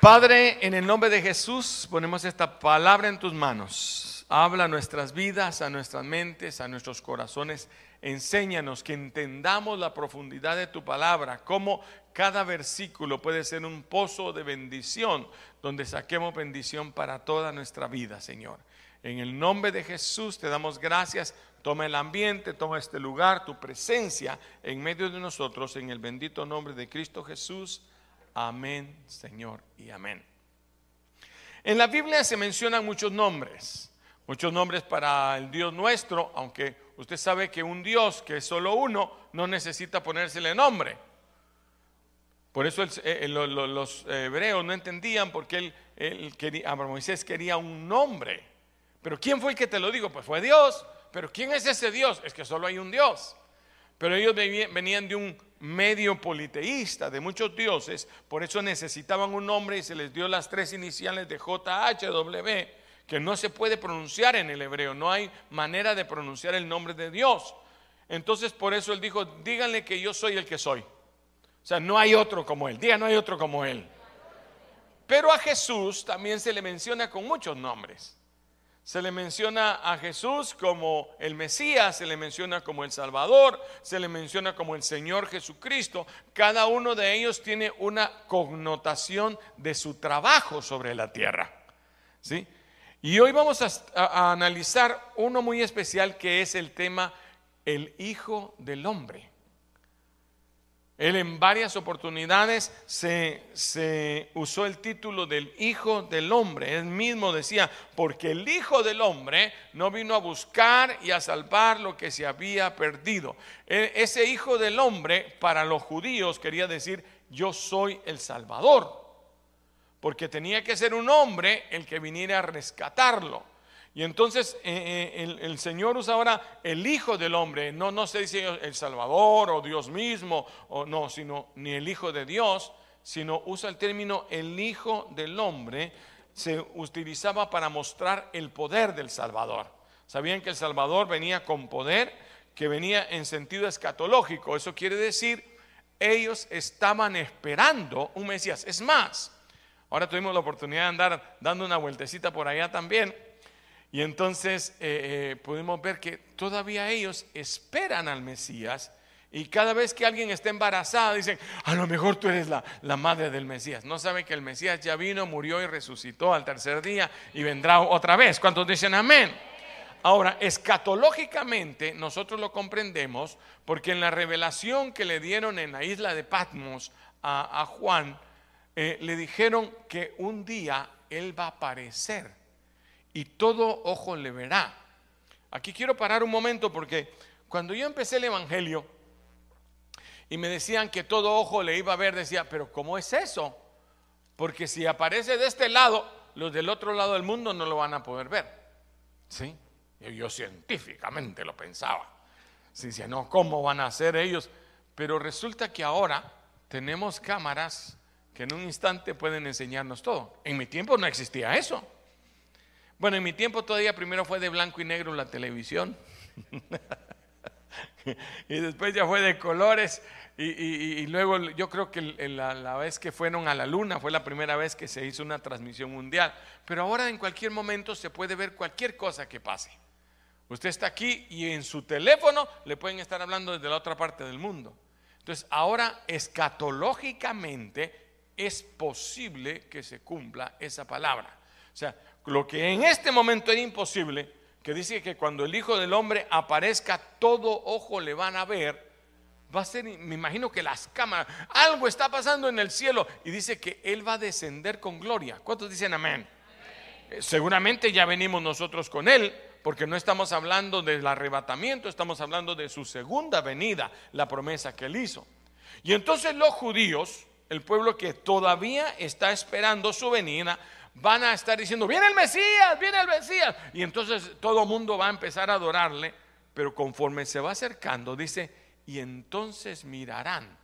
Padre, en el nombre de Jesús ponemos esta palabra en tus manos. Habla a nuestras vidas, a nuestras mentes, a nuestros corazones. Enséñanos que entendamos la profundidad de tu palabra, cómo cada versículo puede ser un pozo de bendición, donde saquemos bendición para toda nuestra vida, Señor. En el nombre de Jesús te damos gracias. Toma el ambiente, toma este lugar, tu presencia en medio de nosotros, en el bendito nombre de Cristo Jesús. Amén, Señor, y amén. En la Biblia se mencionan muchos nombres, muchos nombres para el Dios nuestro, aunque usted sabe que un Dios que es solo uno no necesita ponérsele nombre. Por eso eh, los hebreos no entendían por qué él, quería, Moisés quería un nombre. Pero ¿quién fue el que te lo dijo? Pues fue Dios. Pero ¿quién es ese Dios? Es que solo hay un Dios. Pero ellos venían de un medio politeísta de muchos dioses, por eso necesitaban un nombre y se les dio las tres iniciales de JHW, que no se puede pronunciar en el hebreo, no hay manera de pronunciar el nombre de Dios. Entonces por eso él dijo, díganle que yo soy el que soy. O sea, no hay otro como él, diga, no hay otro como él. Pero a Jesús también se le menciona con muchos nombres. Se le menciona a Jesús como el Mesías, se le menciona como el Salvador, se le menciona como el Señor Jesucristo. Cada uno de ellos tiene una connotación de su trabajo sobre la tierra. ¿sí? Y hoy vamos a, a analizar uno muy especial que es el tema el Hijo del Hombre. Él en varias oportunidades se, usó el título del Hijo del Hombre. Él mismo decía, porque el Hijo del Hombre no vino a buscar y a salvar lo que se había perdido. E, ese Hijo del Hombre para los judíos quería decir, yo soy el Salvador. Porque tenía que ser un hombre el que viniera a rescatarlo. Y entonces eh, eh, el, Señor usa ahora el Hijo del Hombre, no, no se dice el Salvador o Dios mismo, o no, sino ni el Hijo de Dios, sino usa el término el Hijo del Hombre, se utilizaba para mostrar el poder del Salvador. Sabían que el Salvador venía con poder, que venía en sentido escatológico, eso quiere decir, ellos estaban esperando un Mesías. Es más, ahora tuvimos la oportunidad de andar dando una vueltecita por allá también y entonces eh, eh, podemos ver que todavía ellos esperan al Mesías y cada vez que alguien está embarazada dicen, a lo mejor tú eres la, la, madre del Mesías. No saben que el Mesías ya vino, murió y resucitó al tercer día y vendrá otra vez. ¿Cuántos dicen amén? Ahora, escatológicamente nosotros lo comprendemos porque en la revelación que le dieron en la isla de Patmos a, Juan, eh, le dijeron que un día él va a aparecer y todo ojo le verá. Aquí quiero parar un momento porque cuando yo empecé el Evangelio y me decían que todo ojo le iba a ver, decía, pero ¿cómo es eso? Porque si aparece de este lado, los del otro lado del mundo no lo van a poder ver. ¿Sí? Yo, científicamente lo pensaba. Si decía, no, ¿cómo van a hacer ellos? Pero resulta que ahora tenemos cámaras que en un instante pueden enseñarnos todo. En mi tiempo no existía eso. Bueno, en mi tiempo todavía primero fue de blanco y negro la televisión. y después ya fue de colores. Y, luego yo creo que la, vez que fueron a la luna fue la primera vez que se hizo una transmisión mundial. Pero ahora en cualquier momento se puede ver cualquier cosa que pase. Usted está aquí y en su teléfono le pueden estar hablando desde la otra parte del mundo. Entonces ahora escatológicamente es posible que se cumpla esa palabra. O sea, lo que en este momento era imposible, que dice que cuando el Hijo del Hombre aparezca, todo ojo le van a ver, va a ser, me imagino que las cámaras, algo está pasando en el cielo y dice que Él va a descender con gloria. ¿Cuántos dicen amén? Eh, seguramente ya venimos nosotros con Él, porque no estamos hablando del arrebatamiento, estamos hablando de su segunda venida, la promesa que Él hizo. Y entonces los judíos, el pueblo que todavía está esperando su venida, van a estar diciendo, viene el Mesías, viene el Mesías. Y entonces todo el mundo va a empezar a adorarle, pero conforme se va acercando, dice, y entonces mirarán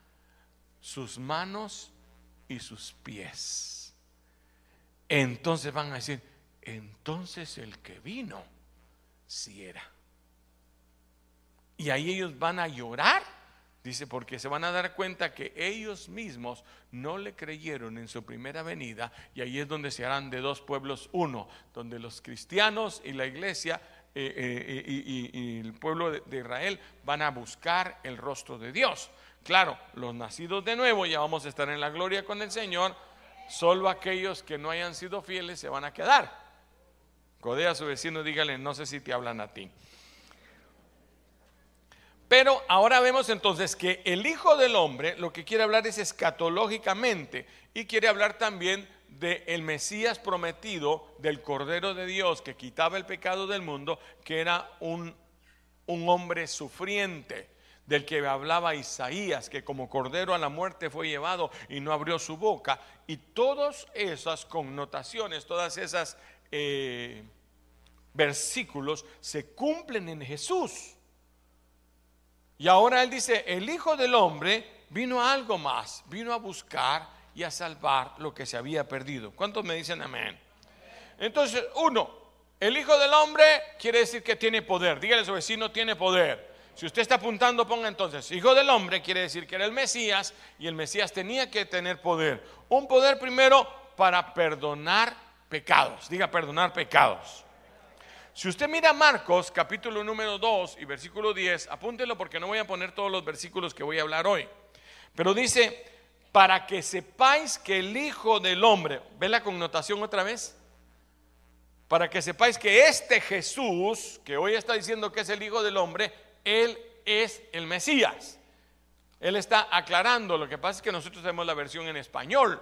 sus manos y sus pies. Entonces van a decir, entonces el que vino, si era. Y ahí ellos van a llorar Dice, porque se van a dar cuenta que ellos mismos no le creyeron en su primera venida y ahí es donde se harán de dos pueblos uno, donde los cristianos y la iglesia eh, eh, y, el pueblo de, Israel van a buscar el rostro de Dios. Claro, los nacidos de nuevo ya vamos a estar en la gloria con el Señor, solo aquellos que no hayan sido fieles se van a quedar. Codea a su vecino, dígale, no sé si te hablan a ti. Pero ahora vemos entonces que el Hijo del Hombre lo que quiere hablar es escatológicamente y quiere hablar también del el Mesías prometido, del Cordero de Dios que quitaba el pecado del mundo, que era un, un hombre sufriente, del que hablaba Isaías, que como cordero a la muerte fue llevado y no abrió su boca. Y todas esas connotaciones, todas esas eh, versículos se cumplen en Jesús. Y ahora él dice, el Hijo del Hombre vino a algo más, vino a buscar y a salvar lo que se había perdido. ¿Cuántos me dicen amén? Entonces, uno, el Hijo del Hombre quiere decir que tiene poder. Dígale a su vecino, tiene poder. Si usted está apuntando, ponga entonces, Hijo del Hombre quiere decir que era el Mesías y el Mesías tenía que tener poder. Un poder primero para perdonar pecados. Diga, perdonar pecados. Si usted mira Marcos capítulo número 2 y versículo 10, apúntelo porque no voy a poner todos los versículos que voy a hablar hoy. Pero dice, para que sepáis que el Hijo del Hombre, ¿ve la connotación otra vez? Para que sepáis que este Jesús, que hoy está diciendo que es el Hijo del Hombre, Él es el Mesías. Él está aclarando, lo que pasa es que nosotros tenemos la versión en español,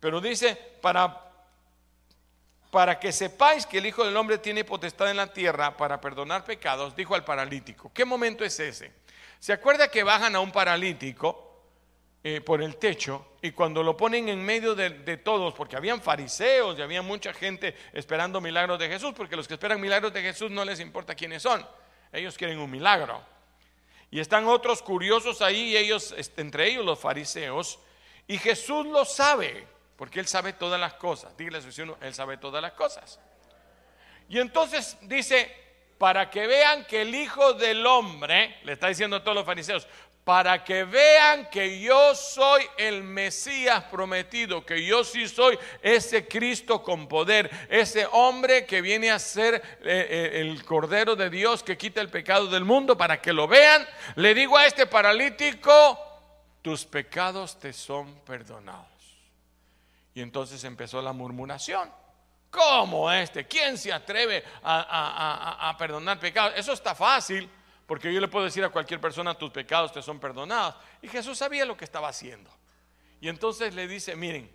pero dice, para para que sepáis que el Hijo del Hombre tiene potestad en la tierra para perdonar pecados, dijo al paralítico. ¿Qué momento es ese? ¿Se acuerda que bajan a un paralítico eh, por el techo y cuando lo ponen en medio de, todos, porque habían fariseos y había mucha gente esperando milagros de Jesús, porque los que esperan milagros de Jesús no les importa quiénes son, ellos quieren un milagro. Y están otros curiosos ahí, ellos, este, entre ellos los fariseos, y Jesús lo sabe. Porque Él sabe todas las cosas. Dígale a su Él sabe todas las cosas. Y entonces dice, para que vean que el Hijo del Hombre, le está diciendo a todos los fariseos, para que vean que yo soy el Mesías prometido, que yo sí soy ese Cristo con poder, ese hombre que viene a ser eh, eh, el Cordero de Dios que quita el pecado del mundo, para que lo vean, le digo a este paralítico, tus pecados te son perdonados. Y entonces empezó la murmuración. ¿Cómo este? ¿Quién se atreve a, perdonar pecados? Eso está fácil, porque yo le puedo decir a cualquier persona, tus pecados te son perdonados. Y Jesús sabía lo que estaba haciendo. Y entonces le dice, miren,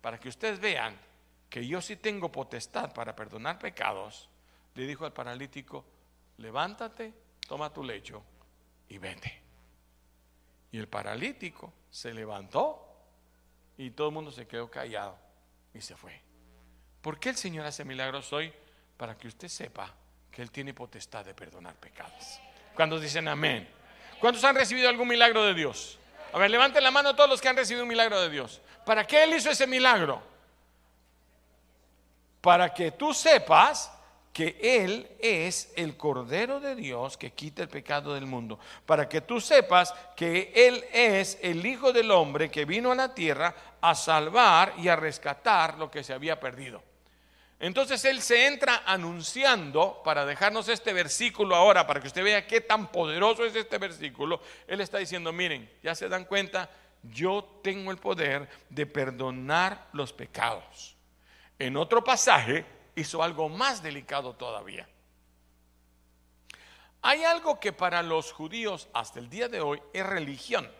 para que ustedes vean que yo sí tengo potestad para perdonar pecados, le dijo al paralítico, levántate, toma tu lecho y vete. Y el paralítico se levantó y todo el mundo se quedó callado y se fue. ¿Por qué el Señor hace milagros hoy? Para que usted sepa que Él tiene potestad de perdonar pecados. Cuando dicen amén. ¿Cuántos han recibido algún milagro de Dios? A ver, levanten la mano todos los que han recibido un milagro de Dios. ¿Para qué Él hizo ese milagro? Para que tú sepas que Él es el Cordero de Dios que quita el pecado del mundo. Para que tú sepas que Él es el Hijo del Hombre que vino a la tierra a salvar y a rescatar lo que se había perdido. Entonces Él se entra anunciando, para dejarnos este versículo ahora, para que usted vea qué tan poderoso es este versículo, Él está diciendo, miren, ya se dan cuenta, yo tengo el poder de perdonar los pecados. En otro pasaje, hizo algo más delicado todavía. Hay algo que para los judíos hasta el día de hoy es religión.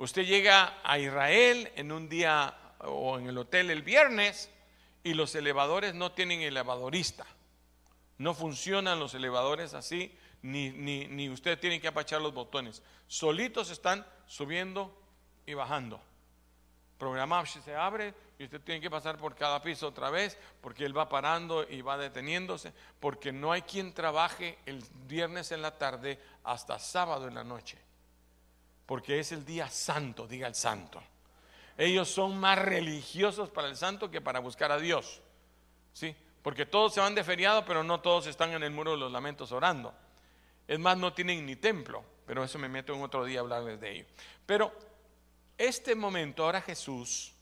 Usted llega a Israel en un día o en el hotel el viernes y los elevadores no tienen elevadorista. No funcionan los elevadores así, ni, ni, ni usted tiene que apachar los botones. Solitos están subiendo y bajando. Programado, se abre, y usted tiene que pasar por cada piso otra vez porque él va parando y va deteniéndose, porque no hay quien trabaje el viernes en la tarde hasta sábado en la noche, porque es el día santo, diga el santo. Ellos son más religiosos para el santo que para buscar a Dios, ¿sí? Porque todos se van de feriado, pero no todos están en el muro de los lamentos orando. Es más, no tienen ni templo, pero eso me meto en otro día a hablarles de ello. Pero este momento, ahora Jesús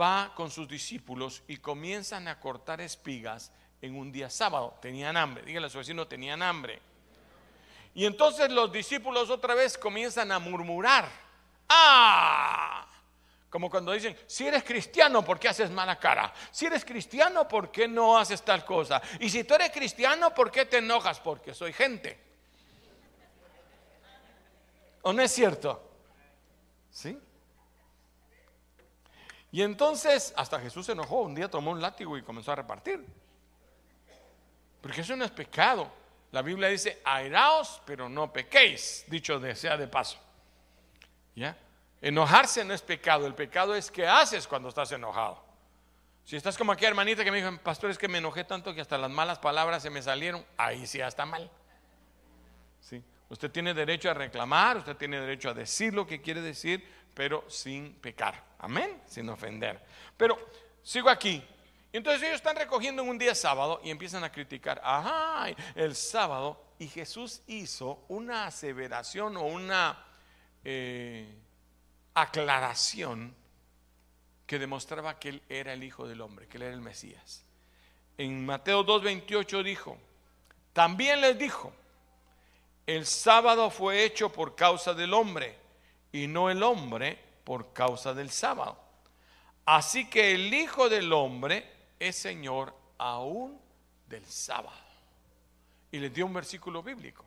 va con sus discípulos y comienzan a cortar espigas en un día sábado. Tenían hambre, díganle a su vecino, tenían hambre. Y entonces los discípulos otra vez comienzan a murmurar. ¡Ah! Como cuando dicen, si eres cristiano, ¿por qué haces mala cara? Si eres cristiano, ¿por qué no haces tal cosa? Y si tú eres cristiano, ¿por qué te enojas? Porque soy gente. ¿O no es cierto? ¿Sí? Y entonces, hasta Jesús se enojó. Un día tomó un látigo y comenzó a repartir. Porque eso no es pecado. La Biblia dice, airaos, pero no pequéis, dicho de, sea de paso. ¿Ya? Enojarse no es pecado, el pecado es que haces cuando estás enojado. Si estás como aquí, hermanita, que me dijo, pastor, es que me enojé tanto que hasta las malas palabras se me salieron, ahí sí está mal. ¿Sí? Usted tiene derecho a reclamar, usted tiene derecho a decir lo que quiere decir, pero sin pecar. Amén, sin ofender. Pero sigo aquí. Entonces ellos están recogiendo en un día sábado y empiezan a criticar, ajá, el sábado. Y Jesús hizo una aseveración o una eh, aclaración que demostraba que él era el Hijo del Hombre, que él era el Mesías. En Mateo 2.28 dijo, también les dijo, el sábado fue hecho por causa del hombre y no el hombre por causa del sábado. Así que el Hijo del Hombre es Señor aún del sábado. Y les dio un versículo bíblico.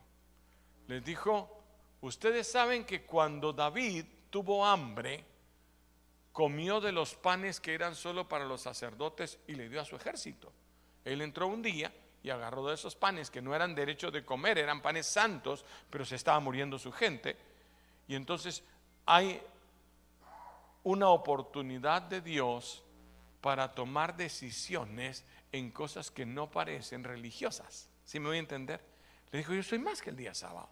Les dijo, ustedes saben que cuando David tuvo hambre, comió de los panes que eran solo para los sacerdotes y le dio a su ejército. Él entró un día y agarró de esos panes que no eran derecho de comer, eran panes santos, pero se estaba muriendo su gente. Y entonces hay una oportunidad de Dios para tomar decisiones en cosas que no parecen religiosas. ¿Sí me voy a entender? Le dijo, yo soy más que el día sábado.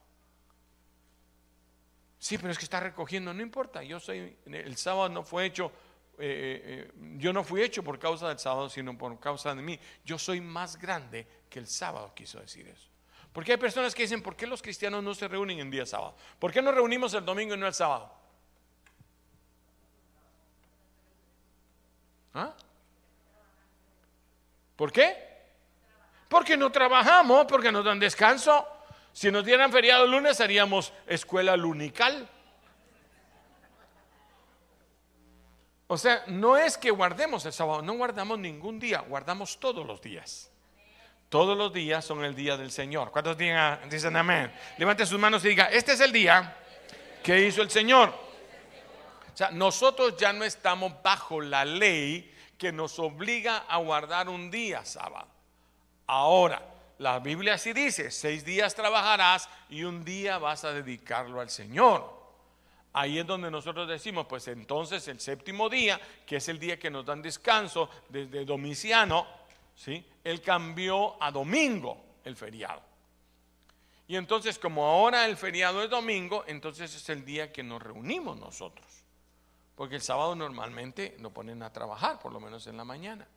Sí, pero es que está recogiendo, no importa, yo soy, el sábado no fue hecho, eh, eh, yo no fui hecho por causa del sábado, sino por causa de mí. Yo soy más grande que el sábado, quiso decir eso. Porque hay personas que dicen, ¿por qué los cristianos no se reúnen en día sábado? ¿Por qué nos reunimos el domingo y no el sábado? ¿Ah? ¿Por qué? Porque no trabajamos, porque nos dan descanso. Si nos dieran feriado el lunes, haríamos escuela lunical. O sea, no es que guardemos el sábado, no guardamos ningún día, guardamos todos los días. Todos los días son el día del Señor. ¿Cuántos dicen amén? Levante sus manos y diga, este es el día que hizo el Señor. O sea, nosotros ya no estamos bajo la ley que nos obliga a guardar un día sábado. Ahora, la Biblia sí dice, seis días trabajarás y un día vas a dedicarlo al Señor. Ahí es donde nosotros decimos, pues entonces el séptimo día, que es el día que nos dan descanso desde Domiciano, ¿sí? Él cambió a domingo el feriado. Y entonces como ahora el feriado es domingo, entonces es el día que nos reunimos nosotros. Porque el sábado normalmente lo ponen a trabajar, por lo menos en la mañana.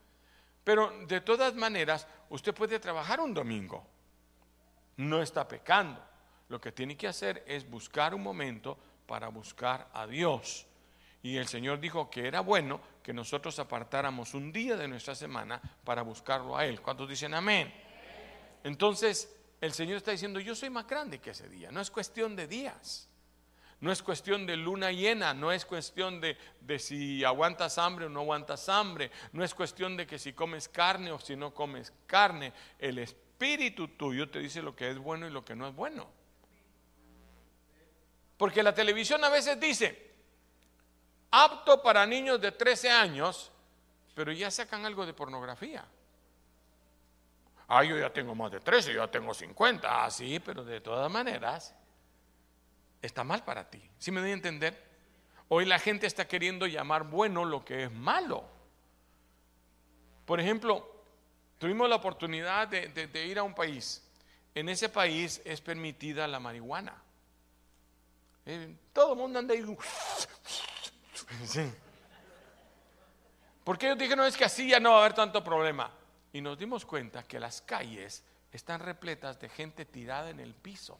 Pero de todas maneras, usted puede trabajar un domingo. No está pecando. Lo que tiene que hacer es buscar un momento para buscar a Dios. Y el Señor dijo que era bueno que nosotros apartáramos un día de nuestra semana para buscarlo a Él. ¿Cuántos dicen amén? Entonces, el Señor está diciendo, yo soy más grande que ese día. No es cuestión de días. No es cuestión de luna llena, no es cuestión de, si aguantas hambre o no aguantas hambre, no es cuestión de que si comes carne o si no comes carne. El espíritu tuyo te dice lo que es bueno y lo que no es bueno. Porque la televisión a veces dice, apto para niños de 13 años, pero ya sacan algo de pornografía. Ah, yo ya tengo más de 13, yo ya tengo 50. Ah, sí, pero de todas maneras, está mal para ti. ¿Sí me doy a entender? Hoy la gente está queriendo llamar bueno lo que es malo. Por ejemplo, tuvimos la oportunidad de, ir a un país. En ese país es permitida la marihuana. Eh, todo el mundo anda ahí. Porque ellos dijeron es que así ya no va a haber tanto problema. Y nos dimos cuenta que las calles están repletas de gente tirada en el piso.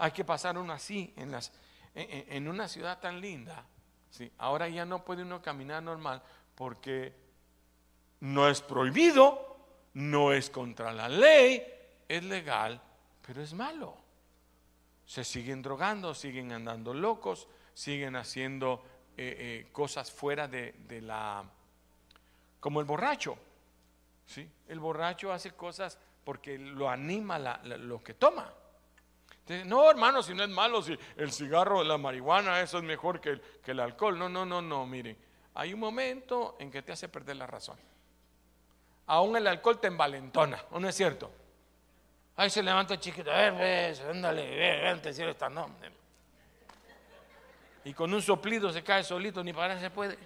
Hay que pasar uno así en, las, en, una ciudad tan linda. ¿sí? Ahora ya no puede uno caminar normal porque no es prohibido, no es contra la ley, es legal, pero es malo. Se siguen drogando, siguen andando locos, siguen haciendo eh, eh, cosas fuera de, de, la... como el borracho. ¿sí? El borracho hace cosas porque lo anima lo que toma. No, hermano, si no es malo, si el cigarro, la marihuana, eso es mejor que el, alcohol. No, no, no, no, mire. Hay un momento en que te hace perder la razón. Aún el alcohol te envalentona, ¿o no es cierto? Ahí se levanta el chiquito, a ver, ves, ándale, antes si esta no. Y con un soplido se cae solito, ni para se puede.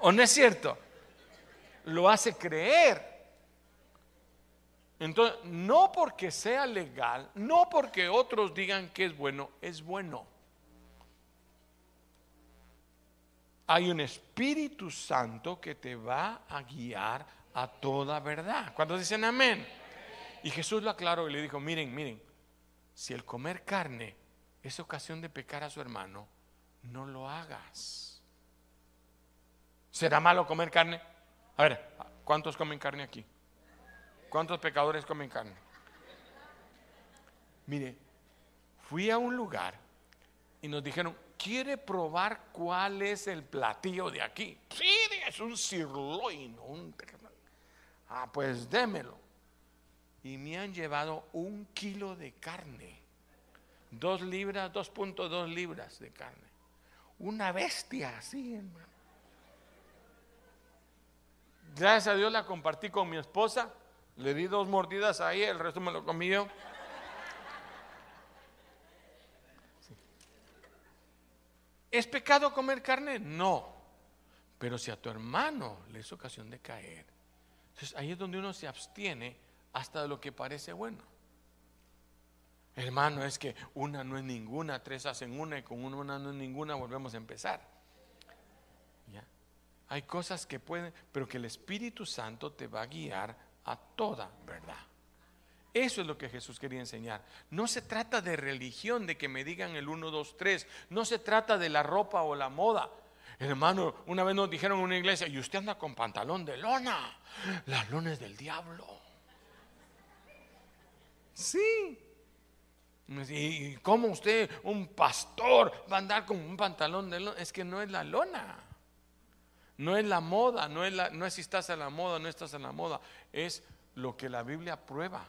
¿O no es cierto? Lo hace creer. Entonces, no porque sea legal, no porque otros digan que es bueno, es bueno. Hay un Espíritu Santo que te va a guiar a toda verdad. Cuando dicen amén? Y Jesús lo aclaró y le dijo, miren, miren, si el comer carne es ocasión de pecar a su hermano, no lo hagas. ¿Será malo comer carne? A ver, ¿cuántos comen carne aquí? ¿Cuántos pecadores comen carne? Mire, fui a un lugar y nos dijeron, ¿quiere probar cuál es el platillo de aquí? Sí, es un sirloin. Un... Ah, pues démelo. Y me han llevado un kilo de carne. Dos libras, 2.2 libras de carne. Una bestia así, hermano. Gracias a Dios la compartí con mi esposa le di dos mordidas ahí, el resto me lo comí yo. ¿Es pecado comer carne? No. Pero si a tu hermano le es ocasión de caer, entonces ahí es donde uno se abstiene hasta de lo que parece bueno. Hermano, es que una no es ninguna, tres hacen una y con una no es ninguna, volvemos a empezar. ¿Ya? Hay cosas que pueden, pero que el Espíritu Santo te va a guiar a toda verdad. Eso es lo que Jesús quería enseñar. No se trata de religión, de que me digan el 1, 2, 3. No se trata de la ropa o la moda. Hermano, una vez nos dijeron en una iglesia, y usted anda con pantalón de lona. Las lonas del diablo. Sí. ¿Y cómo usted, un pastor, va a andar con un pantalón de lona? Es que no es la lona. No es la moda, no es, no si estás en la moda, no estás en la moda, es lo que la Biblia prueba.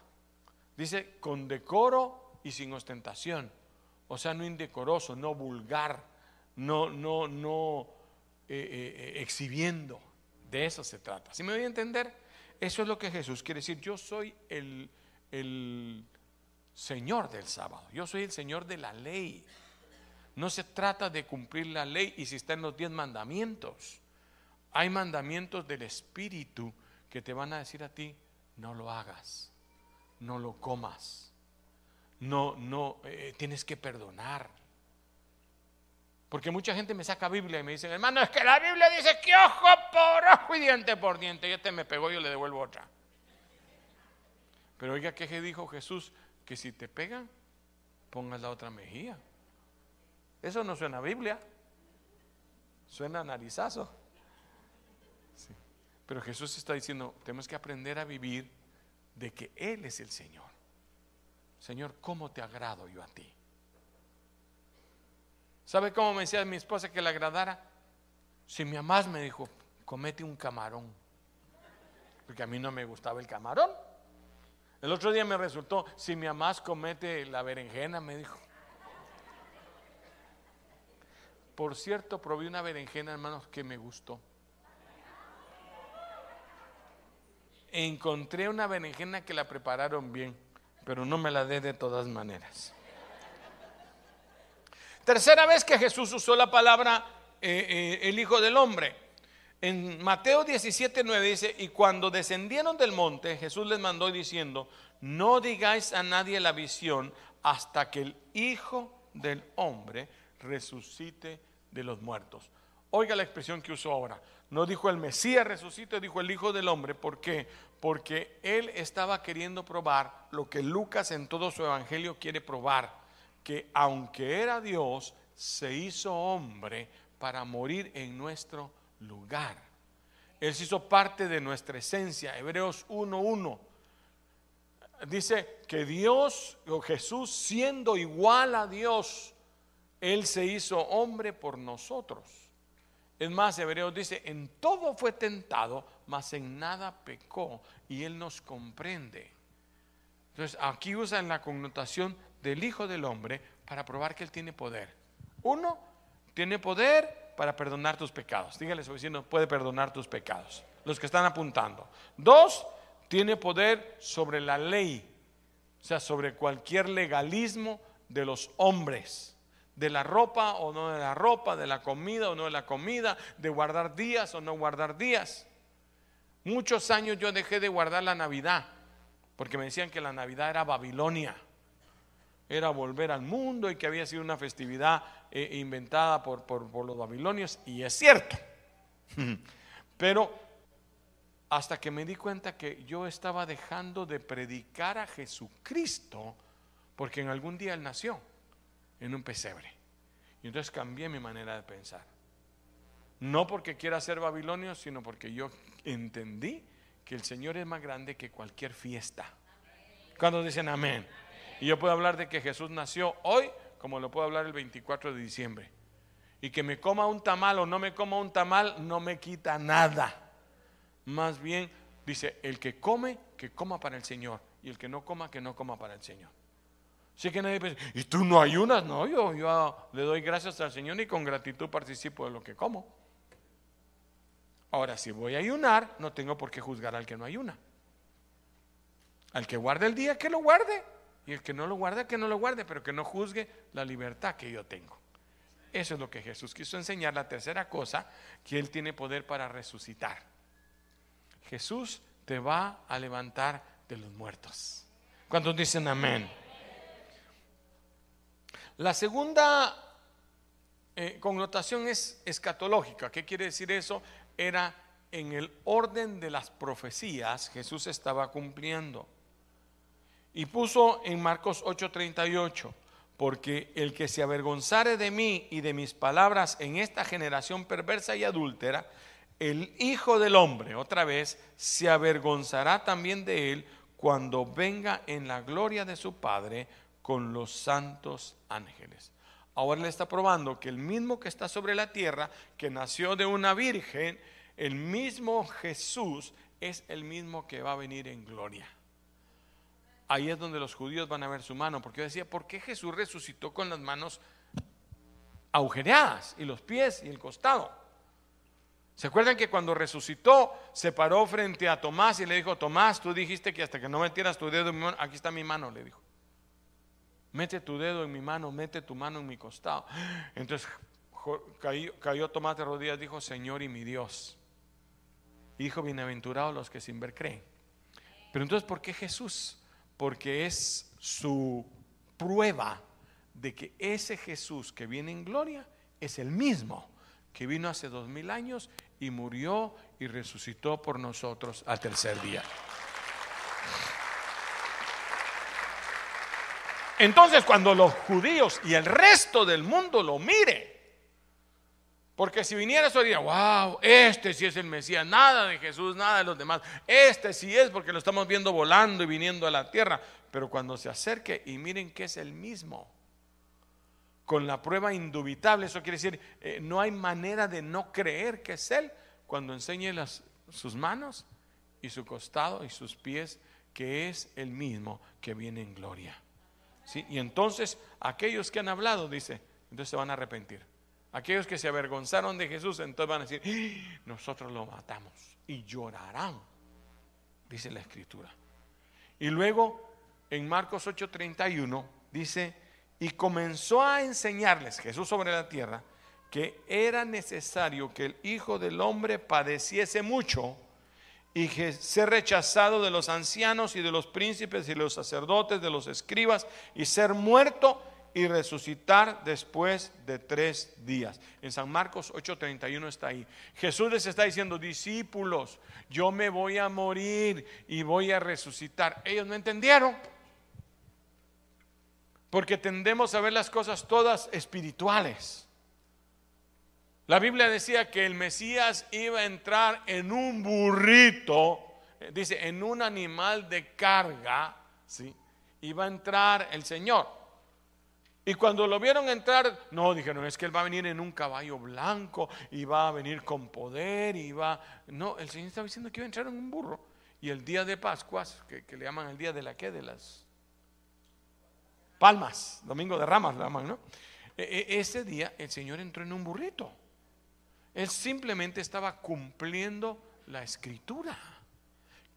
Dice con decoro y sin ostentación. O sea, no indecoroso, no vulgar, no, no, no eh, eh, eh, exhibiendo. De eso se trata. Si me voy a entender? Eso es lo que Jesús quiere decir. Yo soy el, el Señor del sábado. Yo soy el Señor de la ley. No se trata de cumplir la ley y si está en los diez mandamientos. Hay mandamientos del Espíritu que te van a decir a ti, no lo hagas, no lo comas, no, no, eh, tienes que perdonar. Porque mucha gente me saca Biblia y me dice, hermano, es que la Biblia dice que ojo por ojo y diente por diente. Y este me pegó, yo le devuelvo otra. Pero oiga, ¿qué dijo Jesús? Que si te pegan, pongas la otra mejilla. Eso no suena Biblia, suena a narizazo. Pero Jesús está diciendo, tenemos que aprender a vivir de que Él es el Señor. Señor, ¿cómo te agrado yo a ti? ¿Sabe cómo me decía mi esposa que le agradara? Si mi mamá me dijo, comete un camarón. Porque a mí no me gustaba el camarón. El otro día me resultó, si mi mamá comete la berenjena, me dijo. Por cierto, probé una berenjena, hermanos, que me gustó. Encontré una berenjena que la prepararon bien, pero no me la dé de todas maneras. Tercera vez que Jesús usó la palabra eh, eh, el Hijo del Hombre. En Mateo 17, 9 dice, y cuando descendieron del monte, Jesús les mandó diciendo, no digáis a nadie la visión hasta que el Hijo del Hombre resucite de los muertos. Oiga la expresión que usó ahora, no dijo el Mesías resucitó, dijo el Hijo del Hombre. ¿Por qué? Porque él estaba queriendo probar lo que Lucas en todo su evangelio quiere probar, que aunque era Dios, se hizo hombre para morir en nuestro lugar. Él se hizo parte de nuestra esencia. Hebreos 1.1 dice que Dios o Jesús siendo igual a Dios, Él se hizo hombre por nosotros. Es más, Hebreos dice, en todo fue tentado, mas en nada pecó y Él nos comprende. Entonces, aquí usan la connotación del Hijo del Hombre para probar que Él tiene poder. Uno, tiene poder para perdonar tus pecados. Dígale a su vecino, puede perdonar tus pecados. Los que están apuntando. Dos, tiene poder sobre la ley, o sea, sobre cualquier legalismo de los hombres, de la ropa o no de la ropa, de la comida o no de la comida, de guardar días o no guardar días. Muchos años yo dejé de guardar la Navidad, porque me decían que la Navidad era Babilonia, era volver al mundo y que había sido una festividad eh, inventada por, por, por los babilonios, y es cierto. Pero hasta que me di cuenta que yo estaba dejando de predicar a Jesucristo porque en algún día Él nació en un pesebre. Y entonces cambié mi manera de pensar. No porque quiera ser babilonio, sino porque yo entendí que el Señor es más grande que cualquier fiesta. Cuando dicen amén. Y yo puedo hablar de que Jesús nació hoy como lo puedo hablar el 24 de diciembre. Y que me coma un tamal o no me coma un tamal no me quita nada. Más bien, dice, el que come, que coma para el Señor. Y el que no coma, que no coma para el Señor. Así que nadie piensa, ¿y tú no ayunas? No, yo, yo le doy gracias al Señor y con gratitud participo de lo que como. Ahora, si voy a ayunar, no tengo por qué juzgar al que no ayuna. Al que guarde el día, que lo guarde. Y el que no lo guarde, que no lo guarde, pero que no juzgue la libertad que yo tengo. Eso es lo que Jesús quiso enseñar. La tercera cosa, que Él tiene poder para resucitar. Jesús te va a levantar de los muertos. ¿Cuántos dicen amén? La segunda eh, connotación es escatológica. ¿Qué quiere decir eso? Era en el orden de las profecías Jesús estaba cumpliendo. Y puso en Marcos 8:38, porque el que se avergonzare de mí y de mis palabras en esta generación perversa y adúltera, el Hijo del Hombre, otra vez, se avergonzará también de él cuando venga en la gloria de su Padre con los santos ángeles. Ahora le está probando que el mismo que está sobre la tierra, que nació de una virgen, el mismo Jesús es el mismo que va a venir en gloria. Ahí es donde los judíos van a ver su mano, porque yo decía, ¿por qué Jesús resucitó con las manos agujereadas y los pies y el costado? ¿Se acuerdan que cuando resucitó se paró frente a Tomás y le dijo, Tomás, tú dijiste que hasta que no metieras tu dedo aquí está mi mano, le dijo. Mete tu dedo en mi mano, mete tu mano en mi costado. Entonces cayó, Tomás de rodillas, dijo, Señor y mi Dios. Y dijo, bienaventurados los que sin ver creen. Pero entonces, ¿por qué Jesús? Porque es su prueba de que ese Jesús que viene en gloria es el mismo que vino hace dos mil años y murió y resucitó por nosotros al tercer día. Entonces cuando los judíos y el resto del mundo lo mire, porque si viniera eso diría, wow, este sí es el Mesías, nada de Jesús, nada de los demás, este sí es porque lo estamos viendo volando y viniendo a la tierra, pero cuando se acerque y miren que es el mismo, con la prueba indubitable. Eso quiere decir, eh, no hay manera de no creer que es Él cuando enseñe sus manos y su costado y sus pies, que es el mismo que viene en gloria. ¿Sí? Y entonces aquellos que han hablado, dice, entonces se van a arrepentir. Aquellos que se avergonzaron de Jesús, entonces van a decir, ¡Ah! nosotros lo matamos y llorarán, dice la escritura. Y luego en Marcos 8:31 dice, y comenzó a enseñarles Jesús sobre la tierra que era necesario que el Hijo del Hombre padeciese mucho y ser rechazado de los ancianos y de los príncipes y de los sacerdotes, de los escribas, y ser muerto y resucitar después de tres días. En San Marcos 8:31 está ahí. Jesús les está diciendo, discípulos, yo me voy a morir y voy a resucitar. Ellos no entendieron. Porque tendemos a ver las cosas todas espirituales. La Biblia decía que el Mesías iba a entrar en un burrito, eh, dice, en un animal de carga, ¿sí? Iba a entrar el Señor. Y cuando lo vieron entrar, no, dijeron, es que él va a venir en un caballo blanco y va a venir con poder y va... No, el Señor estaba diciendo que iba a entrar en un burro. Y el día de Pascuas, que, le llaman el día de la que, de las palmas, domingo de ramas, le llaman, ¿no? E, e, ese día el Señor entró en un burrito. Él simplemente estaba cumpliendo la escritura.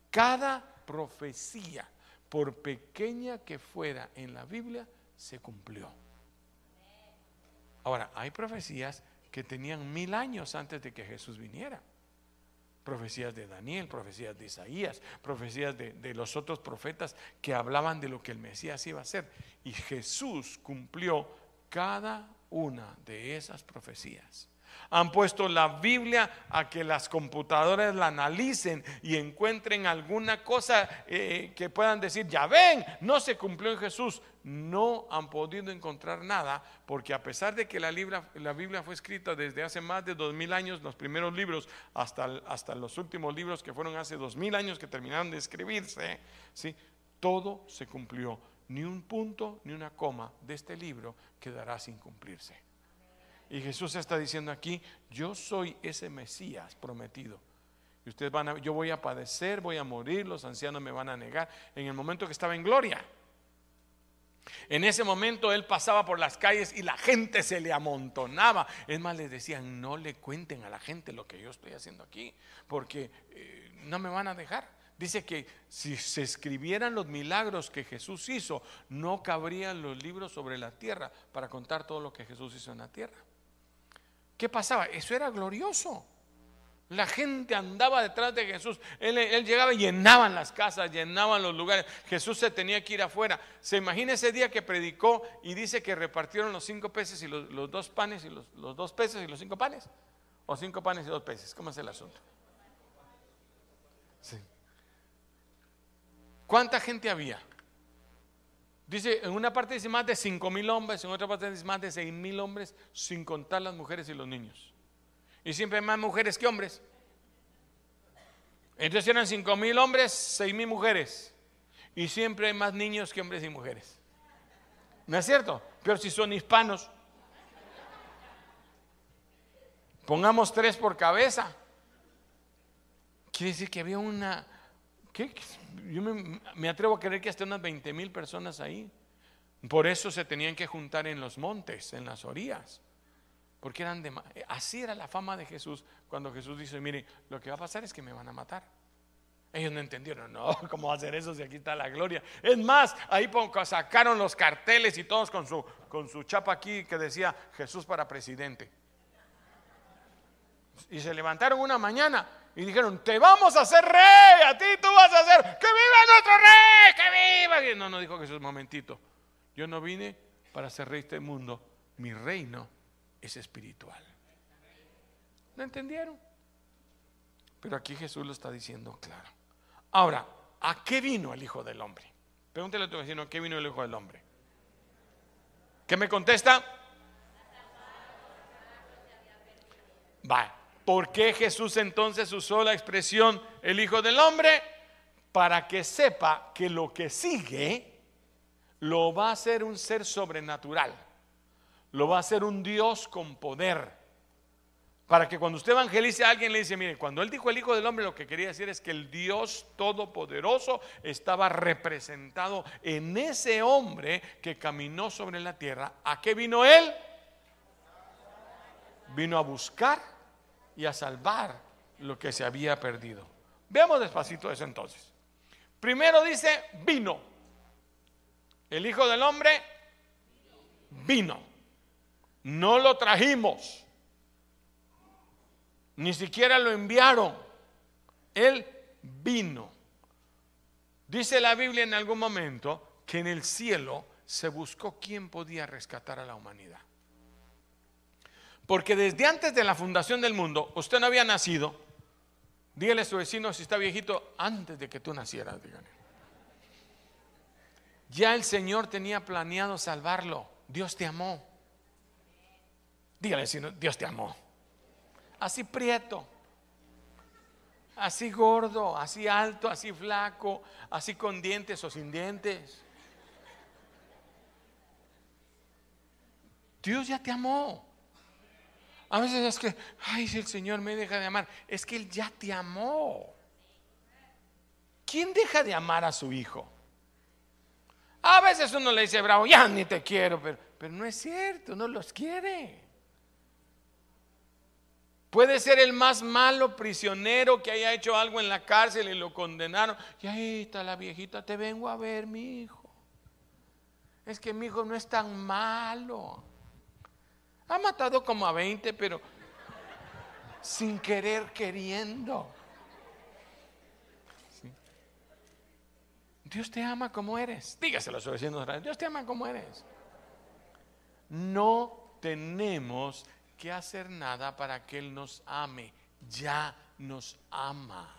Cada profecía, por pequeña que fuera en la Biblia, se cumplió. Ahora, hay profecías que tenían mil años antes de que Jesús viniera. Profecías de Daniel, profecías de Isaías, profecías de, de, los otros profetas que hablaban de lo que el Mesías iba a hacer. Y Jesús cumplió cada una de esas profecías han puesto la Biblia a que las computadoras la analicen y encuentren alguna cosa eh, que puedan decir, ya ven, no se cumplió en Jesús. No han podido encontrar nada porque a pesar de que la, la Biblia fue escrita desde hace más de dos mil años, los primeros libros, hasta, hasta los últimos libros que fueron hace dos mil años que terminaron de escribirse, ¿sí? todo se cumplió. Ni un punto ni una coma de este libro quedará sin cumplirse. Y Jesús está diciendo aquí, yo soy ese Mesías prometido. Y ustedes van a, yo voy a padecer, voy a morir, los ancianos me van a negar. En el momento que estaba en gloria. En ese momento él pasaba por las calles y la gente se le amontonaba. Es más, les decían, no le cuenten a la gente lo que yo estoy haciendo aquí, porque eh, no me van a dejar. Dice que si se escribieran los milagros que Jesús hizo, no cabrían los libros sobre la tierra para contar todo lo que Jesús hizo en la tierra. ¿Qué pasaba? Eso era glorioso. La gente andaba detrás de Jesús. Él, llegaba y llenaban las casas, llenaban los lugares. Jesús se tenía que ir afuera. Se imagina ese día que predicó y dice que repartieron los cinco peces y los, dos panes y los, los, dos peces y los cinco panes. O cinco panes y dos peces. ¿Cómo es el asunto? Sí. ¿Cuánta gente había? Dice, en una parte dice más de 5 mil hombres, en otra parte dice más de 6 mil hombres, sin contar las mujeres y los niños. Y siempre hay más mujeres que hombres. Entonces eran 5 mil hombres, 6 mil mujeres. Y siempre hay más niños que hombres y mujeres. ¿No es cierto? Pero si son hispanos. Pongamos tres por cabeza. Quiere decir que había una yo me, atrevo a creer que hasta unas 20 mil personas ahí. Por eso se tenían que juntar en los montes, en las orillas. Porque eran de, así era la fama de Jesús cuando Jesús dice, mire, lo que va a pasar es que me van a matar. Ellos no entendieron, no, ¿cómo va a hacer eso si aquí está la gloria? Es más, ahí sacaron los carteles y todos con su, con su chapa aquí que decía Jesús para presidente. Y se levantaron una mañana y dijeron, te vamos a hacer rey, a ti tú vas a hacer, que viva nuestro rey, que viva. No, no dijo Jesús, momentito, yo no vine para ser rey de este mundo, mi reino es espiritual. ¿No entendieron? Pero aquí Jesús lo está diciendo claro. Ahora, ¿a qué vino el Hijo del Hombre? Pregúntale a tu vecino, ¿a qué vino el Hijo del Hombre? ¿Qué me contesta? Va, ¿Por qué Jesús entonces usó la expresión el Hijo del Hombre? Para que sepa que lo que sigue lo va a hacer un ser sobrenatural, lo va a hacer un Dios con poder. Para que cuando usted evangelice a alguien le dice, mire, cuando él dijo el Hijo del Hombre, lo que quería decir es que el Dios Todopoderoso estaba representado en ese hombre que caminó sobre la tierra. ¿A qué vino él? Vino a buscar y a salvar lo que se había perdido. Veamos despacito eso entonces. Primero dice, vino. El Hijo del Hombre vino. No lo trajimos. Ni siquiera lo enviaron. Él vino. Dice la Biblia en algún momento que en el cielo se buscó quién podía rescatar a la humanidad. Porque desde antes de la fundación del mundo, usted no había nacido. Dígale a su vecino si está viejito antes de que tú nacieras, dígale. Ya el Señor tenía planeado salvarlo. Dios te amó. Dígale si Dios te amó. Así prieto, así gordo, así alto, así flaco, así con dientes o sin dientes. Dios ya te amó. A veces es que, ay, si el Señor me deja de amar, es que Él ya te amó. ¿Quién deja de amar a su hijo? A veces uno le dice, bravo, ya ni te quiero, pero, pero no es cierto, no los quiere. Puede ser el más malo prisionero que haya hecho algo en la cárcel y lo condenaron. Y ahí está la viejita, te vengo a ver, mi hijo. Es que mi hijo no es tan malo. Ha matado como a 20, pero sin querer queriendo. Dios te ama como eres. Dígaselo a su vecino. Dios te ama como eres. No tenemos que hacer nada para que Él nos ame. Ya nos ama.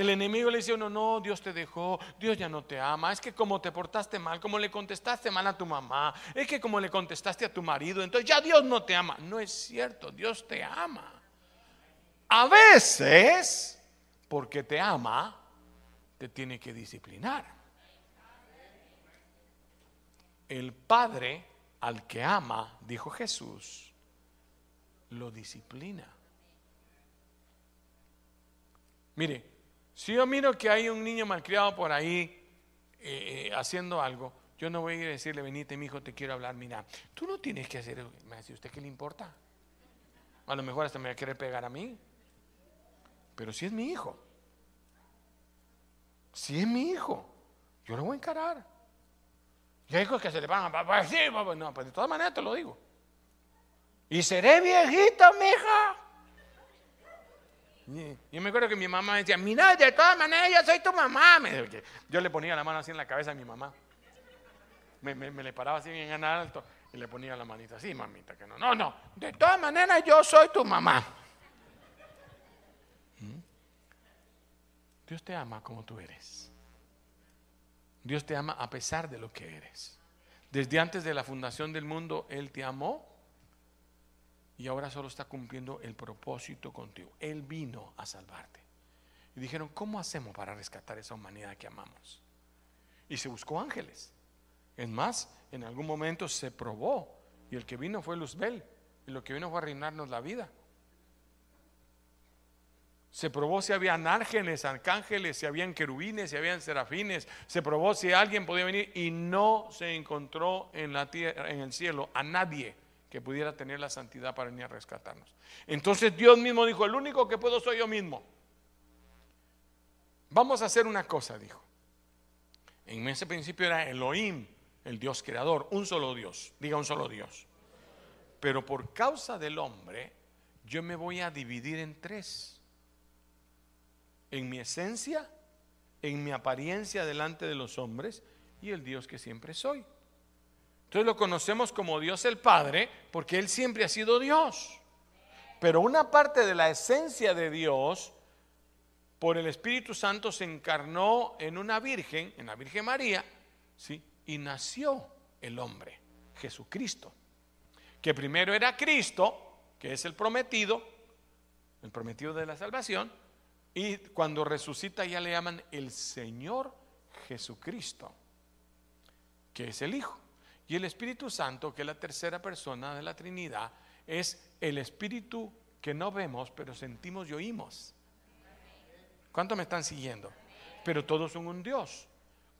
El enemigo le dice uno, no, Dios te dejó, Dios ya no te ama. Es que como te portaste mal, como le contestaste mal a tu mamá, es que como le contestaste a tu marido, entonces ya Dios no te ama. No es cierto, Dios te ama. A veces, porque te ama, te tiene que disciplinar. El Padre al que ama, dijo Jesús, lo disciplina. Mire, si yo miro que hay un niño malcriado por ahí eh, eh, haciendo algo, yo no voy a ir a decirle, venite, mi hijo, te quiero hablar. Mira, tú no tienes que hacer, me dice, ¿usted qué le importa? A lo mejor hasta me va a querer pegar a mí. Pero si es mi hijo, si es mi hijo, yo lo voy a encarar. Y hay hijos que se le van a papá. No, pues de todas maneras te lo digo. Y seré viejita, mija. Yo me acuerdo que mi mamá decía, mira, de todas maneras yo soy tu mamá. Yo le ponía la mano así en la cabeza a mi mamá. Me, le paraba así en alto y le ponía la manita así, mamita, que no. No, no, de todas maneras yo soy tu mamá. ¿Mm? Dios te ama como tú eres. Dios te ama a pesar de lo que eres. Desde antes de la fundación del mundo, Él te amó y ahora solo está cumpliendo el propósito contigo. Él vino a salvarte. Y dijeron, ¿cómo hacemos para rescatar esa humanidad que amamos? Y se buscó ángeles. Es más, en algún momento se probó y el que vino fue Luzbel y lo que vino fue a arruinarnos la vida. Se probó si habían ángeles, arcángeles, si habían querubines, si habían serafines. Se probó si alguien podía venir y no se encontró en, la tierra, en el cielo a nadie que pudiera tener la santidad para venir a rescatarnos. Entonces Dios mismo dijo, el único que puedo soy yo mismo. Vamos a hacer una cosa, dijo. En ese principio era Elohim, el Dios creador, un solo Dios, diga un solo Dios. Pero por causa del hombre, yo me voy a dividir en tres en mi esencia, en mi apariencia delante de los hombres y el Dios que siempre soy. Entonces lo conocemos como Dios el Padre porque Él siempre ha sido Dios. Pero una parte de la esencia de Dios por el Espíritu Santo se encarnó en una virgen, en la Virgen María, ¿sí? y nació el hombre, Jesucristo. Que primero era Cristo, que es el prometido, el prometido de la salvación, y cuando resucita ya le llaman el Señor Jesucristo, que es el Hijo. Y el Espíritu Santo, que es la tercera persona de la Trinidad, es el Espíritu que no vemos, pero sentimos y oímos. ¿Cuánto me están siguiendo? Pero todos son un Dios.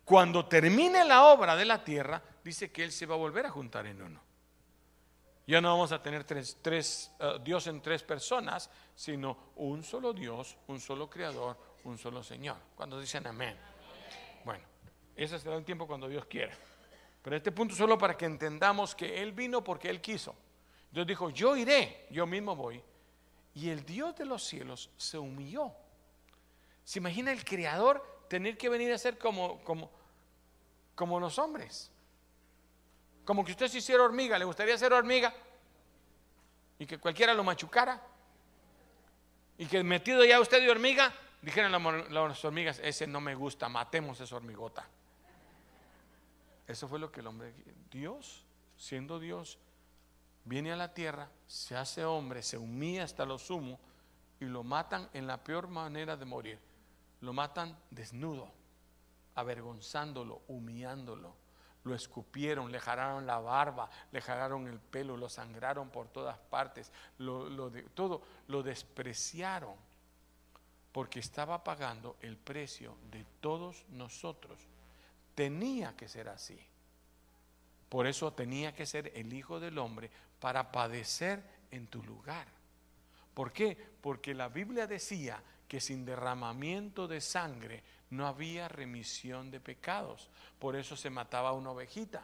Cuando termine la obra de la tierra, dice que Él se va a volver a juntar en uno. Ya no vamos a tener tres, tres eh, Dios en tres personas, sino un solo Dios, un solo Creador, un solo Señor. Cuando dicen amén. Bueno, ese será el tiempo cuando Dios quiera. Pero este punto solo para que entendamos que Él vino porque Él quiso. Dios dijo, yo iré, yo mismo voy. Y el Dios de los cielos se humilló. ¿Se imagina el Creador tener que venir a ser como, como, como los hombres. Como que usted se hiciera hormiga, ¿le gustaría ser hormiga? Y que cualquiera lo machucara. Y que metido ya usted de hormiga, dijeran las hormigas, ese no me gusta, matemos esa hormigota. Eso fue lo que el hombre, Dios, siendo Dios, viene a la tierra, se hace hombre, se humilla hasta lo sumo y lo matan en la peor manera de morir. Lo matan desnudo, avergonzándolo, humillándolo. Lo escupieron, le jararon la barba, le jararon el pelo, lo sangraron por todas partes, lo, todo lo despreciaron, porque estaba pagando el precio de todos nosotros. Tenía que ser así. Por eso tenía que ser el Hijo del Hombre para padecer en tu lugar. ¿Por qué? Porque la Biblia decía que sin derramamiento de sangre no había remisión de pecados. Por eso se mataba una ovejita,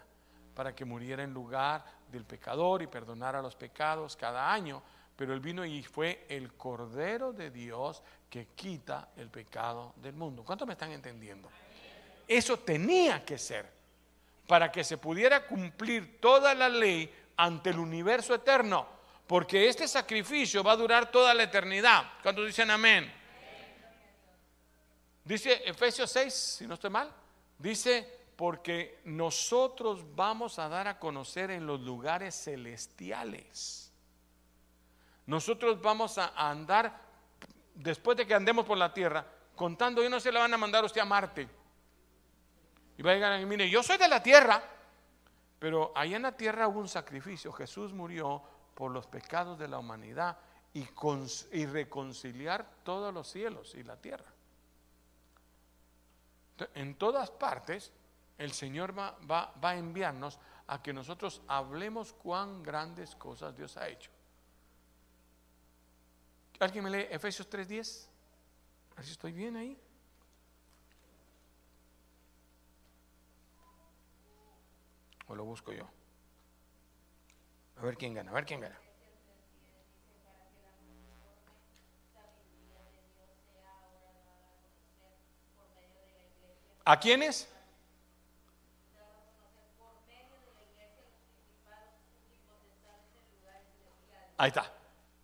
para que muriera en lugar del pecador y perdonara los pecados cada año. Pero él vino y fue el Cordero de Dios que quita el pecado del mundo. ¿Cuántos me están entendiendo? Eso tenía que ser para que se pudiera cumplir toda la ley ante el universo eterno, porque este sacrificio va a durar toda la eternidad. ¿Cuántos dicen amén? Dice Efesios 6, si no estoy mal, dice, porque nosotros vamos a dar a conocer en los lugares celestiales. Nosotros vamos a andar, después de que andemos por la tierra, contando, y no se la van a mandar a usted a Marte. Y va a llegar y mire, yo soy de la tierra, pero allá en la tierra hubo un sacrificio. Jesús murió por los pecados de la humanidad y, reconciliar todos los cielos y la tierra. En todas partes, el Señor va, va, a enviarnos a que nosotros hablemos cuán grandes cosas Dios ha hecho. ¿Alguien me lee Efesios 3:10? A estoy bien ahí. ¿O lo busco yo? A ver quién gana, a ver quién gana. ¿A quiénes? Ahí está.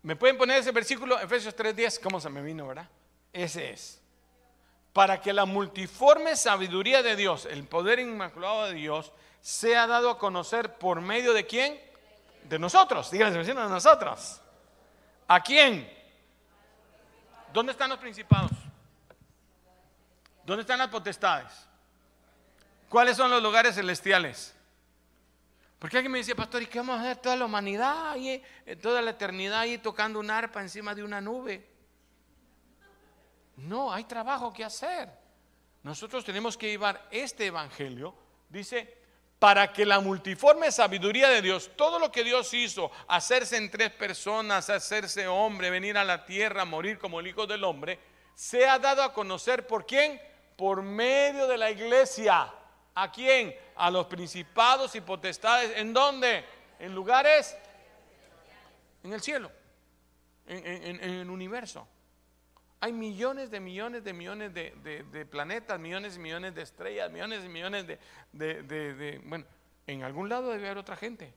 ¿Me pueden poner ese versículo, Efesios 3:10? ¿Cómo se me vino, verdad? Ese es. Para que la multiforme sabiduría de Dios, el poder inmaculado de Dios, sea dado a conocer por medio de quién? De nosotros, díganle vecinos, de nosotros. ¿A quién? ¿Dónde están los principados? ¿Dónde están las potestades? ¿Cuáles son los lugares celestiales? Porque alguien me dice, pastor, ¿y qué vamos a hacer toda la humanidad, ahí, eh, toda la eternidad ahí tocando un arpa encima de una nube? No, hay trabajo que hacer. Nosotros tenemos que llevar este evangelio, dice, para que la multiforme sabiduría de Dios, todo lo que Dios hizo, hacerse en tres personas, hacerse hombre, venir a la tierra, morir como el Hijo del Hombre, sea dado a conocer por quién? Por medio de la iglesia. ¿A quién? A los principados y potestades. ¿En dónde? En lugares. En el cielo. En, el universo. Hay millones de millones de millones de, planetas, millones y millones de estrellas, millones y millones de, Bueno, en algún lado debe haber otra gente.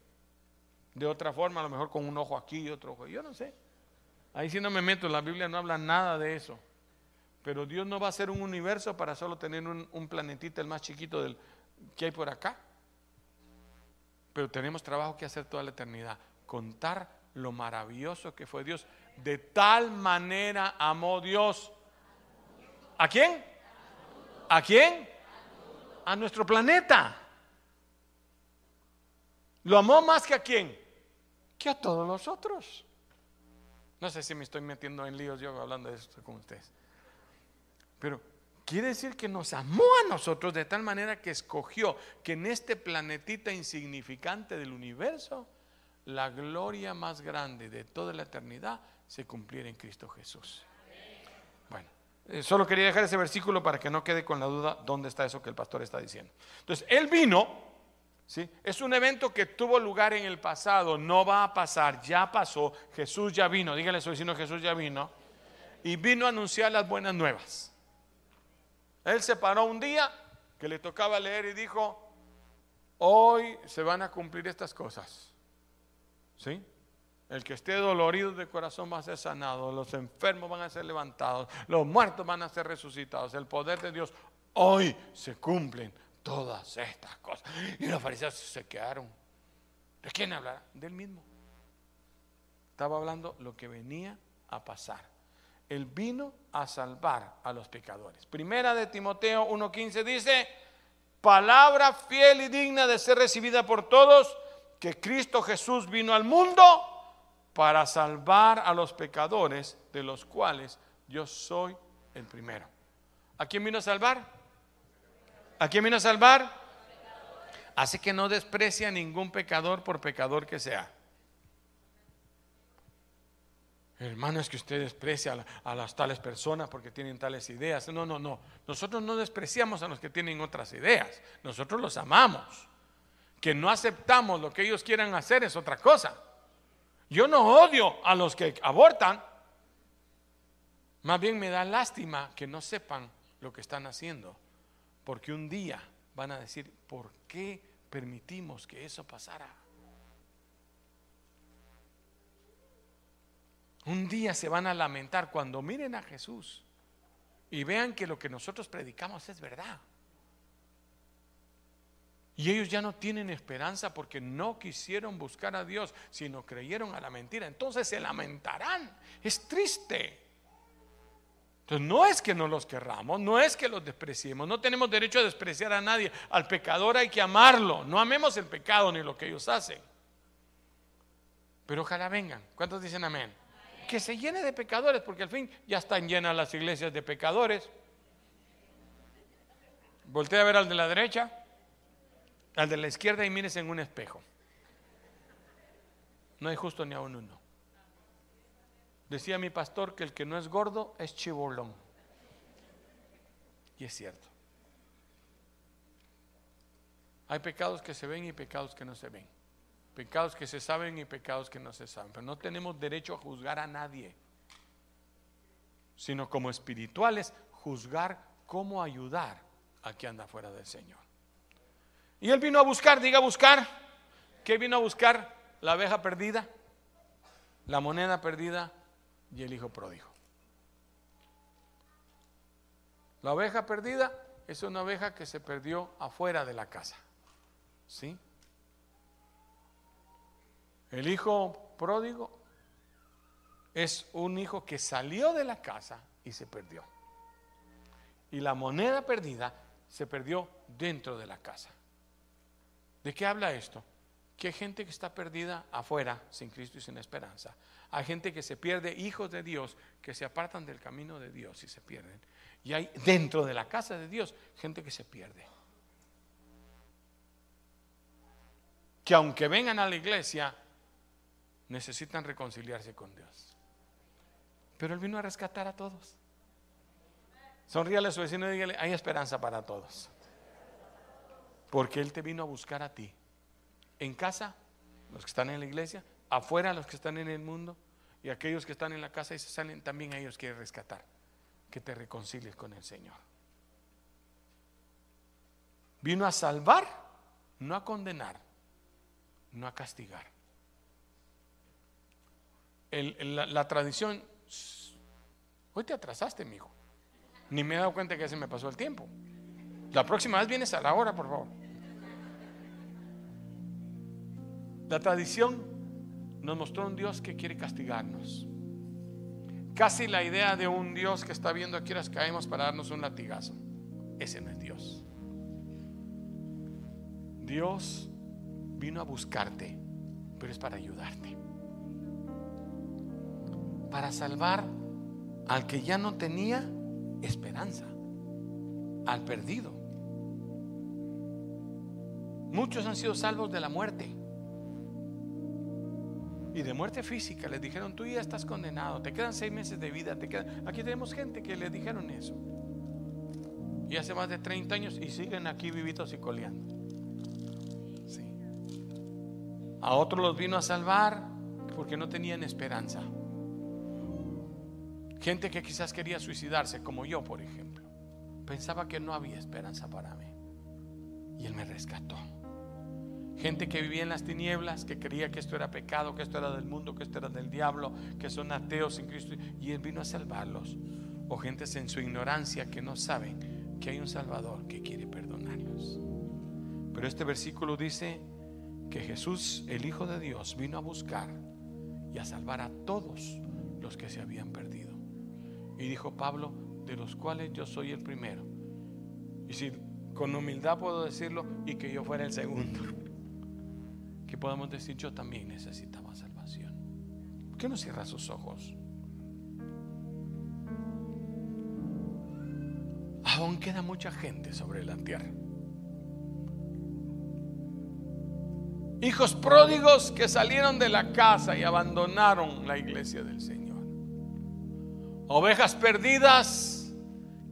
De otra forma, a lo mejor con un ojo aquí y otro ojo. Yo no sé. Ahí sí no me meto, la Biblia no habla nada de eso. Pero Dios no va a hacer un universo para solo tener un, un planetita, el más chiquito del, que hay por acá. Pero tenemos trabajo que hacer toda la eternidad. Contar lo maravilloso que fue Dios. De tal manera amó Dios. ¿A quién? ¿A quién? A nuestro planeta. ¿Lo amó más que a quién? Que a todos los otros. No sé si me estoy metiendo en líos yo hablando de esto con ustedes. Pero quiere decir que nos amó a nosotros de tal manera que escogió que en este planetita insignificante del universo, la gloria más grande de toda la eternidad se cumpliera en Cristo Jesús. Bueno, eh, solo quería dejar ese versículo para que no quede con la duda dónde está eso que el pastor está diciendo. Entonces, Él vino, ¿sí? es un evento que tuvo lugar en el pasado, no va a pasar, ya pasó, Jesús ya vino, dígale a su vecino, Jesús ya vino, y vino a anunciar las buenas nuevas. Él se paró un día que le tocaba leer y dijo, hoy se van a cumplir estas cosas. ¿Sí? El que esté dolorido de corazón va a ser sanado, los enfermos van a ser levantados, los muertos van a ser resucitados. El poder de Dios hoy se cumplen todas estas cosas. Y los fariseos se quedaron. ¿De quién hablará? Del mismo. Estaba hablando lo que venía a pasar. Él vino a salvar a los pecadores. Primera de Timoteo 1.15 dice, palabra fiel y digna de ser recibida por todos, que Cristo Jesús vino al mundo para salvar a los pecadores, de los cuales yo soy el primero. ¿A quién vino a salvar? ¿A quién vino a salvar? Así que no desprecia a ningún pecador por pecador que sea. Hermano, es que usted desprecia a, las tales personas porque tienen tales ideas. No, no, no. Nosotros no despreciamos a los que tienen otras ideas. Nosotros los amamos. Que no aceptamos lo que ellos quieran hacer es otra cosa. Yo no odio a los que abortan. Más bien me da lástima que no sepan lo que están haciendo. Porque un día van a decir, ¿por qué permitimos que eso pasara? Un día se van a lamentar cuando miren a Jesús y vean que lo que nosotros predicamos es verdad. Y ellos ya no tienen esperanza porque no quisieron buscar a Dios, sino creyeron a la mentira. Entonces se lamentarán. Es triste. Entonces no es que no los querramos, no es que los despreciemos, no tenemos derecho a despreciar a nadie. Al pecador hay que amarlo. No amemos el pecado ni lo que ellos hacen. Pero ojalá vengan. ¿Cuántos dicen amén? Que se llene de pecadores, porque al fin ya están llenas las iglesias de pecadores. Voltea a ver al de la derecha al de la izquierda y mires en un espejo. No hay justo ni a uno. Decía mi pastor que el que no es gordo es chibolón. Y es cierto. Hay pecados que se ven y pecados que no se ven. Pecados que se saben y pecados que no se saben. Pero no tenemos derecho a juzgar a nadie. Sino como espirituales, juzgar cómo ayudar a quien anda fuera del Señor. Y él vino a buscar, diga buscar. ¿Qué vino a buscar? La abeja perdida, la moneda perdida y el hijo pródigo. La oveja perdida es una oveja que se perdió afuera de la casa. ¿Sí? El hijo pródigo es un hijo que salió de la casa y se perdió. Y la moneda perdida se perdió dentro de la casa. ¿De qué habla esto? Que hay gente que está perdida afuera, sin Cristo y sin esperanza. Hay gente que se pierde, hijos de Dios, que se apartan del camino de Dios y se pierden. Y hay dentro de la casa de Dios gente que se pierde. Que aunque vengan a la iglesia, necesitan reconciliarse con Dios. Pero Él vino a rescatar a todos. Sonríale a su vecino y dígale, hay esperanza para todos. Porque Él te vino a buscar a ti. En casa, los que están en la iglesia, afuera, los que están en el mundo, y aquellos que están en la casa y se salen, también a ellos quiere rescatar. Que te reconcilies con el Señor. Vino a salvar, no a condenar, no a castigar. la, tradición, hoy te atrasaste, mi hijo. Ni me he dado cuenta que se me pasó el tiempo. La próxima vez vienes a la hora, por favor. La tradición nos mostró un Dios que quiere castigarnos. Casi la idea de un Dios que está viendo a horas caemos para darnos un latigazo. Ese no es Dios. Dios vino a buscarte, pero es para ayudarte. Para salvar al que ya no tenía esperanza, al perdido. Muchos han sido salvos de la muerte. Y de muerte física. Les dijeron, tú ya estás condenado. Te quedan seis meses de vida. Te Aquí tenemos gente que le dijeron eso. Y hace más de 30 años y siguen aquí vivitos y coleando. A otros los vino a salvar porque no tenían esperanza. Gente que quizás quería suicidarse, como yo, por ejemplo. Pensaba que no había esperanza para mí. Y Él me rescató. Gente que vivía en las tinieblas, que creía que esto era pecado, que esto era del mundo, que esto era del diablo, que son ateos sin Cristo. Y Él vino a salvarlos. O gentes en su ignorancia que no saben que hay un Salvador que quiere perdonarlos. Pero este versículo dice que Jesús, el Hijo de Dios, vino a buscar y a salvar a todos los que se habían perdido. Y dijo Pablo, de los cuales yo soy el primero. Y si con humildad puedo decirlo, y que yo fuera el segundo. Que podamos decir, yo también necesitaba salvación. ¿Por qué no cierra sus ojos? Aún queda mucha gente sobre la tierra. Hijos pródigos que salieron de la casa y abandonaron la iglesia del Señor. Ovejas perdidas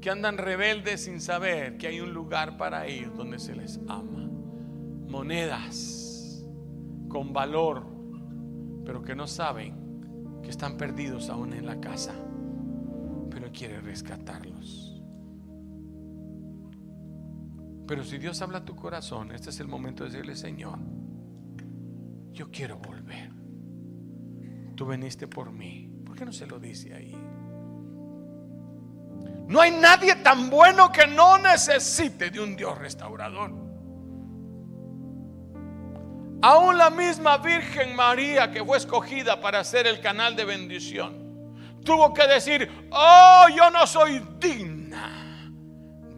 que andan rebeldes sin saber que hay un lugar para ir donde se les ama. Monedas con valor, pero que no saben que están perdidos aún en la casa, pero quiere rescatarlos. Pero si Dios habla a tu corazón, este es el momento de decirle, Señor, yo quiero volver. Tú veniste por mí. ¿Por qué no se lo dice ahí? No hay nadie tan bueno que no necesite de un Dios restaurador. Aún la misma Virgen María que fue escogida para ser el canal de bendición, tuvo que decir, oh, yo no soy digna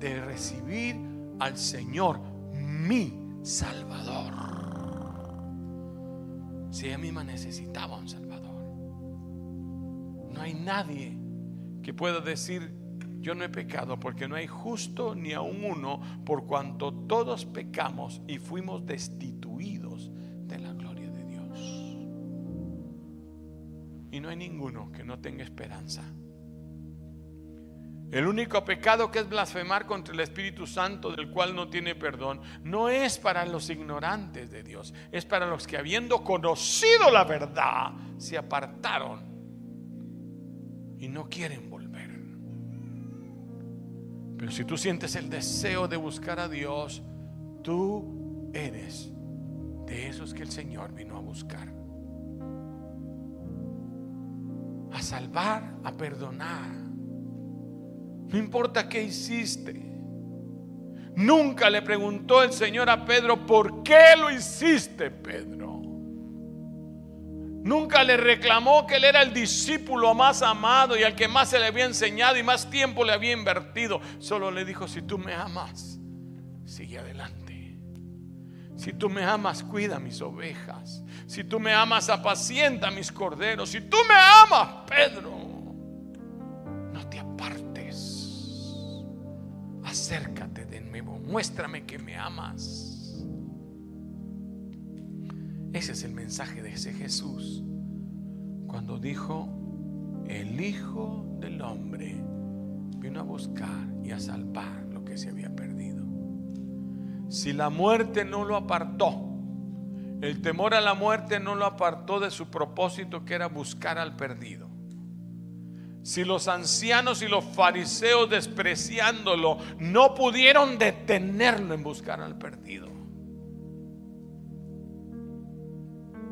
de recibir al Señor, mi Salvador. Si ella misma necesitaba un Salvador. No hay nadie que pueda decir, yo no he pecado, porque no hay justo ni aun uno, por cuanto todos pecamos y fuimos destituidos Y no hay ninguno que no tenga esperanza. El único pecado que es blasfemar contra el Espíritu Santo, del cual no tiene perdón, no es para los ignorantes de Dios, es para los que habiendo conocido la verdad, se apartaron y no quieren volver. Pero si tú sientes el deseo de buscar a Dios, tú eres de esos que el Señor vino a buscar. A salvar, a perdonar no importa qué hiciste. Nunca le preguntó el Señor a Pedro, ¿por qué lo hiciste, Pedro? Nunca le reclamó que él era el discípulo más amado y al que más se le había enseñado y más tiempo le había invertido. Solo le dijo, si tú me amas, sigue adelante. Si tú me amas, cuida mis ovejas. Si tú me amas, apacienta mis corderos. Si tú me amas, Pedro, no te apartes acércate de nuevo, muéstrame que me amas. Ese es el mensaje de ese Jesús cuando dijo, el Hijo del Hombre vino a buscar y a salvar lo que se había perdido. Si la muerte no lo apartó, el temor a la muerte no lo apartó de su propósito que era buscar al perdido si los ancianos y los fariseos despreciándolo no pudieron detenerlo en buscar al perdido?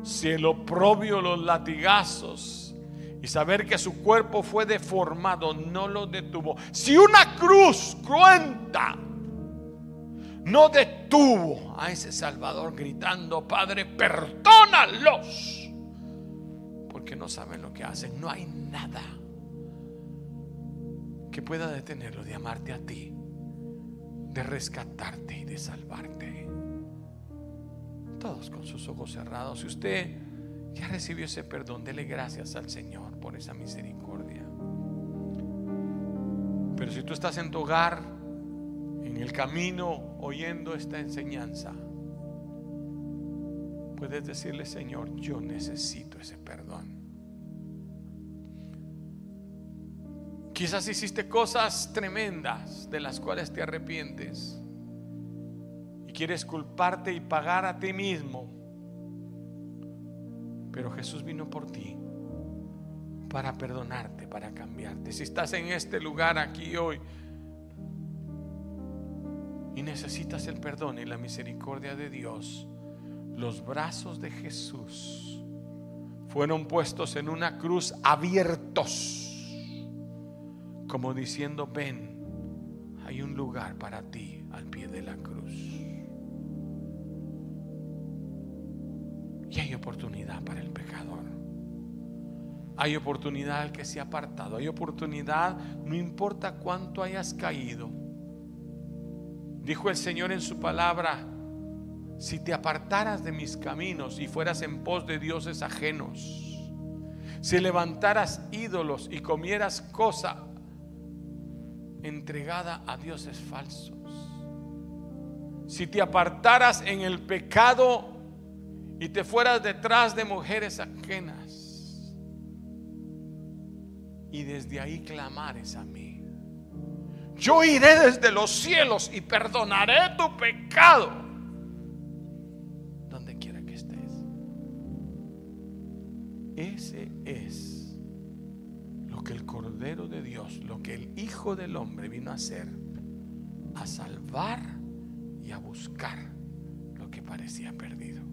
Si el oprobio, los latigazos y saber que su cuerpo fue deformado no lo detuvo. Si una cruz cruenta no detuvo a ese Salvador gritando, Padre, perdónalos, porque no saben lo que hacen, no hay nada que pueda detenerlo de amarte a ti, de rescatarte y de salvarte. Todos con sus ojos cerrados. Si usted ya recibió ese perdón, dele gracias al Señor por esa misericordia. Pero si tú estás en tu hogar, en el camino, oyendo esta enseñanza, puedes decirle, Señor, yo necesito ese perdón. Quizás hiciste cosas tremendas de las cuales te arrepientes y quieres culparte y pagar a ti mismo. Pero Jesús vino por ti para perdonarte, para cambiarte. Si estás en este lugar aquí hoy y necesitas el perdón y la misericordia de Dios, los brazos de Jesús fueron puestos en una cruz abiertos, como diciendo, ven, hay un lugar para ti al pie de la cruz. Y hay oportunidad para el pecador. Hay oportunidad al que se ha apartado. Hay oportunidad, no importa cuánto hayas caído. Dijo el Señor en su palabra, si te apartaras de mis caminos y fueras en pos de dioses ajenos, si levantaras ídolos y comieras cosa entregada a dioses falsos, si te apartaras en el pecado y te fueras detrás de mujeres ajenas y desde ahí clamares a mí, yo iré desde los cielos y perdonaré tu pecado Ese es lo que el Cordero de Dios, lo que el Hijo del Hombre vino a hacer, a salvar y a buscar lo que parecía perdido.